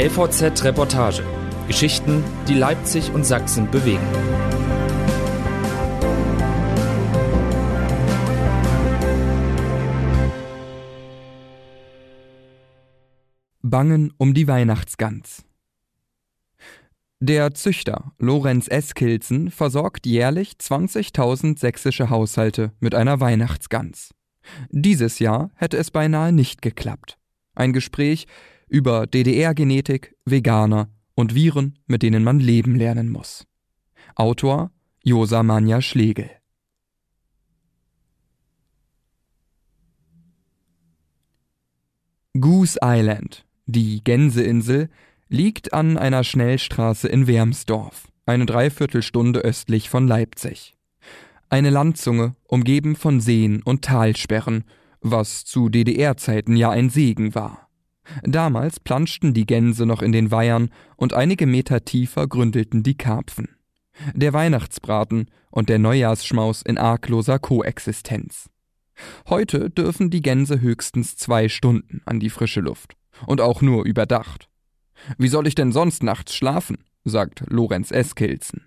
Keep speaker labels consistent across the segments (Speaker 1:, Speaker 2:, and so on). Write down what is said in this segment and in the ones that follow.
Speaker 1: LVZ Reportage. Geschichten, die Leipzig und Sachsen bewegen.
Speaker 2: Bangen um die Weihnachtsgans. Der Züchter Lorenz Eskilzen versorgt jährlich 20.000 sächsische Haushalte mit einer Weihnachtsgans. Dieses Jahr hätte es beinahe nicht geklappt. Ein Gespräch über DDR-Genetik, Veganer und Viren, mit denen man leben lernen muss. Autor Josa Manja Schlegel. Goose Island, die Gänseinsel, liegt an einer Schnellstraße in Wermsdorf, eine Dreiviertelstunde östlich von Leipzig. Eine Landzunge, umgeben von Seen und Talsperren, was zu DDR-Zeiten ja ein Segen war. Damals planschten die Gänse noch in den Weihern und einige Meter tiefer gründelten die Karpfen. Der Weihnachtsbraten und der Neujahrsschmaus in argloser Koexistenz. Heute dürfen die Gänse höchstens zwei Stunden an die frische Luft und auch nur überdacht. Wie soll ich denn sonst nachts schlafen? sagt Lorenz Eskilzen.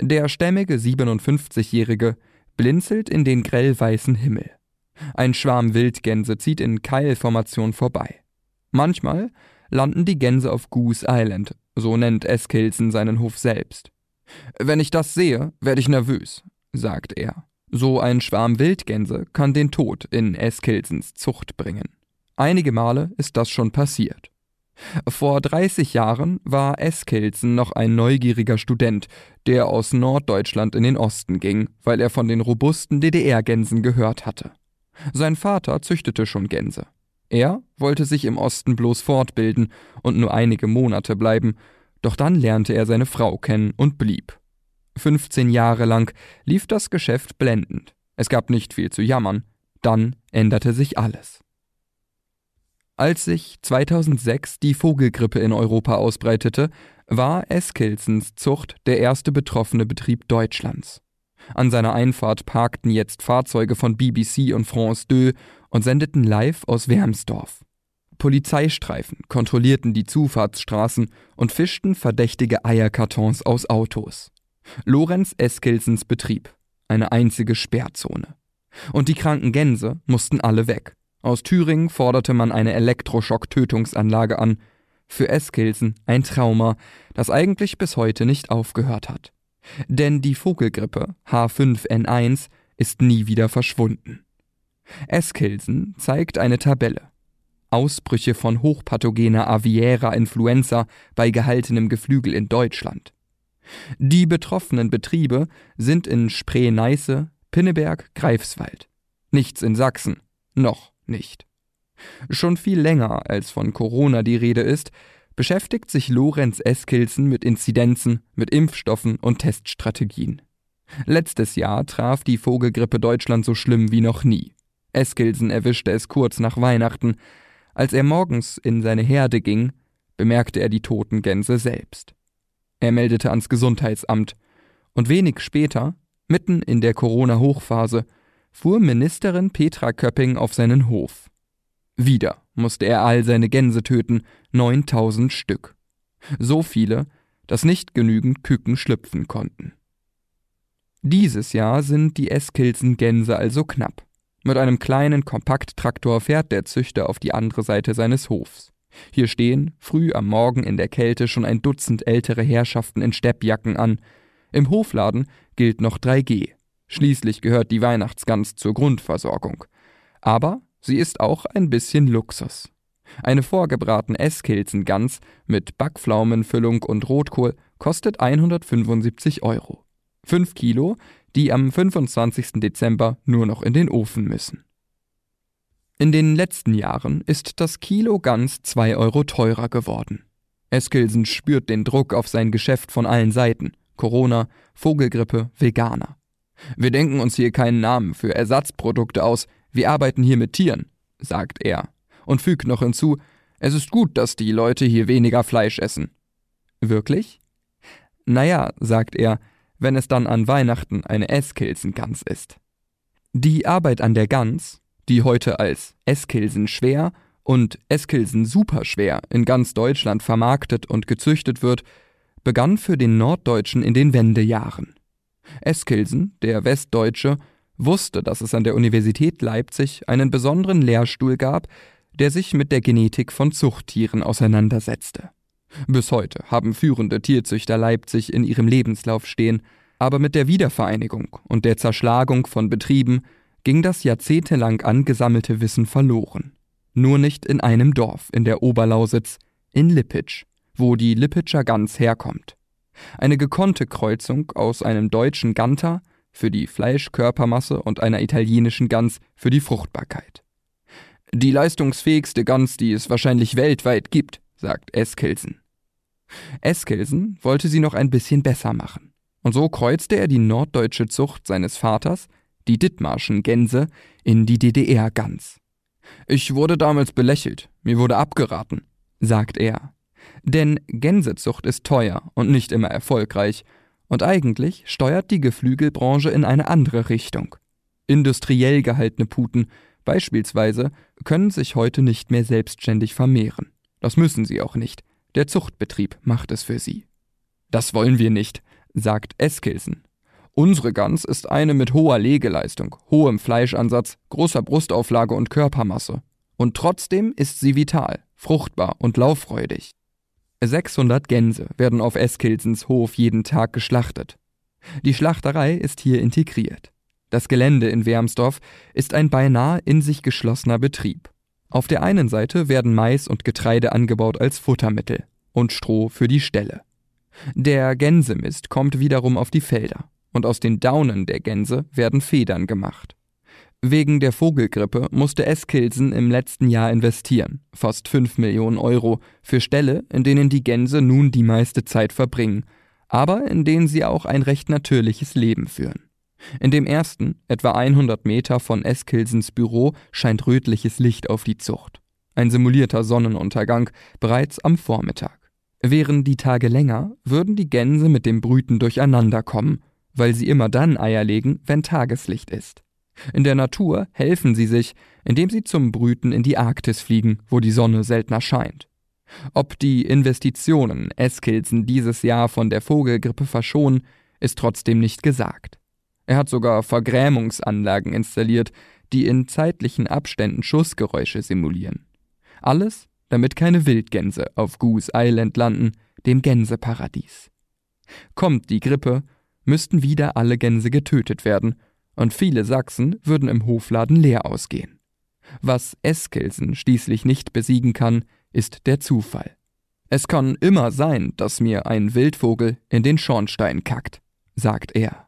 Speaker 2: Der stämmige 57-Jährige blinzelt in den grellweißen Himmel. Ein Schwarm Wildgänse zieht in Keilformation vorbei. Manchmal landen die Gänse auf Goose Island, so nennt Eskilson seinen Hof selbst. Wenn ich das sehe, werde ich nervös, sagt er. So ein Schwarm Wildgänse kann den Tod in Eskilsons Zucht bringen. Einige Male ist das schon passiert. Vor 30 Jahren war Eskilsen noch ein neugieriger Student, der aus Norddeutschland in den Osten ging, weil er von den robusten DDR-Gänsen gehört hatte. Sein Vater züchtete schon Gänse. Er wollte sich im Osten bloß fortbilden und nur einige Monate bleiben, doch dann lernte er seine Frau kennen und blieb. 15 Jahre lang lief das Geschäft blendend. Es gab nicht viel zu jammern. Dann änderte sich alles. Als sich 2006 die Vogelgrippe in Europa ausbreitete, war Eskilsens Zucht der erste betroffene Betrieb Deutschlands. An seiner Einfahrt parkten jetzt Fahrzeuge von BBC und France 2 und sendeten live aus Wermsdorf. Polizeistreifen kontrollierten die Zufahrtsstraßen und fischten verdächtige Eierkartons aus Autos. Lorenz Eskilsens Betrieb, eine einzige Sperrzone. Und die kranken Gänse mussten alle weg. Aus Thüringen forderte man eine Elektroschock-Tötungsanlage an. Für Eskilsen ein Trauma, das eigentlich bis heute nicht aufgehört hat. Denn die Vogelgrippe H5N1 ist nie wieder verschwunden. Eskilsen zeigt eine Tabelle. Ausbrüche von hochpathogener Aviära Influenza bei gehaltenem Geflügel in Deutschland. Die betroffenen Betriebe sind in Spree-Neiße, Pinneberg, Greifswald. Nichts in Sachsen. Noch nicht. Schon viel länger als von Corona die Rede ist, beschäftigt sich Lorenz Eskilsen mit Inzidenzen, mit Impfstoffen und Teststrategien. Letztes Jahr traf die Vogelgrippe Deutschland so schlimm wie noch nie. Eskilsen erwischte es kurz nach Weihnachten. Als er morgens in seine Herde ging, bemerkte er die toten Gänse selbst. Er meldete ans Gesundheitsamt, und wenig später, mitten in der Corona-Hochphase, fuhr Ministerin Petra Köpping auf seinen Hof. Wieder musste er all seine Gänse töten, 9000 Stück. So viele, dass nicht genügend Küken schlüpfen konnten. Dieses Jahr sind die Eskilsen Gänse also knapp. Mit einem kleinen Kompakttraktor fährt der Züchter auf die andere Seite seines Hofs. Hier stehen, früh am Morgen in der Kälte, schon ein Dutzend ältere Herrschaften in Steppjacken an. Im Hofladen gilt noch 3G. Schließlich gehört die Weihnachtsgans zur Grundversorgung. Aber sie ist auch ein bisschen Luxus. Eine vorgebratene Esskilzengans mit Backpflaumenfüllung und Rotkohl kostet 175 Euro. 5 Kilo, die am 25. Dezember nur noch in den Ofen müssen. In den letzten Jahren ist das Kilo Gans 2 Euro teurer geworden. Eskilsen spürt den Druck auf sein Geschäft von allen Seiten. Corona, Vogelgrippe, Veganer. Wir denken uns hier keinen Namen für Ersatzprodukte aus, wir arbeiten hier mit Tieren, sagt er und fügt noch hinzu, es ist gut, dass die Leute hier weniger Fleisch essen. Wirklich? Naja, sagt er, wenn es dann an Weihnachten eine Esskilsengans ist. Die Arbeit an der Gans, die heute als Esskilsen schwer und Eskilsen superschwer in ganz Deutschland vermarktet und gezüchtet wird, begann für den Norddeutschen in den Wendejahren. Eskilsen, der Westdeutsche, wusste, dass es an der Universität Leipzig einen besonderen Lehrstuhl gab, der sich mit der Genetik von Zuchttieren auseinandersetzte. Bis heute haben führende Tierzüchter Leipzig in ihrem Lebenslauf stehen, aber mit der Wiedervereinigung und der Zerschlagung von Betrieben ging das jahrzehntelang angesammelte Wissen verloren. Nur nicht in einem Dorf in der Oberlausitz, in Lippitsch, wo die Lippitscher Gans herkommt. Eine gekonnte Kreuzung aus einem deutschen Ganter für die Fleischkörpermasse und einer italienischen Gans für die Fruchtbarkeit. Die leistungsfähigste Gans, die es wahrscheinlich weltweit gibt, sagt Eskelsen. Eskelsen wollte sie noch ein bisschen besser machen. Und so kreuzte er die norddeutsche Zucht seines Vaters, die Dithmarschen Gänse, in die DDR-Gans. Ich wurde damals belächelt, mir wurde abgeraten, sagt er. Denn Gänsezucht ist teuer und nicht immer erfolgreich, und eigentlich steuert die Geflügelbranche in eine andere Richtung. Industriell gehaltene Puten beispielsweise können sich heute nicht mehr selbstständig vermehren. Das müssen sie auch nicht. Der Zuchtbetrieb macht es für sie. Das wollen wir nicht, sagt Eskilsen. Unsere Gans ist eine mit hoher Legeleistung, hohem Fleischansatz, großer Brustauflage und Körpermasse. Und trotzdem ist sie vital, fruchtbar und lauffreudig. 600 Gänse werden auf Eskilsens Hof jeden Tag geschlachtet. Die Schlachterei ist hier integriert. Das Gelände in Wermsdorf ist ein beinahe in sich geschlossener Betrieb. Auf der einen Seite werden Mais und Getreide angebaut als Futtermittel und Stroh für die Ställe. Der Gänsemist kommt wiederum auf die Felder und aus den Daunen der Gänse werden Federn gemacht. Wegen der Vogelgrippe musste Eskilsen im letzten Jahr investieren, fast 5 Millionen Euro, für Ställe, in denen die Gänse nun die meiste Zeit verbringen, aber in denen sie auch ein recht natürliches Leben führen. In dem ersten, etwa 100 Meter von Eskilsens Büro, scheint rötliches Licht auf die Zucht. Ein simulierter Sonnenuntergang bereits am Vormittag. Wären die Tage länger, würden die Gänse mit dem Brüten durcheinander kommen, weil sie immer dann Eier legen, wenn Tageslicht ist. In der Natur helfen sie sich, indem sie zum Brüten in die Arktis fliegen, wo die Sonne seltener scheint. Ob die Investitionen Eskilsen dieses Jahr von der Vogelgrippe verschonen, ist trotzdem nicht gesagt. Er hat sogar Vergrämungsanlagen installiert, die in zeitlichen Abständen Schussgeräusche simulieren. Alles, damit keine Wildgänse auf Goose Island landen, dem Gänseparadies. Kommt die Grippe, müssten wieder alle Gänse getötet werden und viele Sachsen würden im Hofladen leer ausgehen. Was Eskelsen schließlich nicht besiegen kann, ist der Zufall. Es kann immer sein, dass mir ein Wildvogel in den Schornstein kackt, sagt er.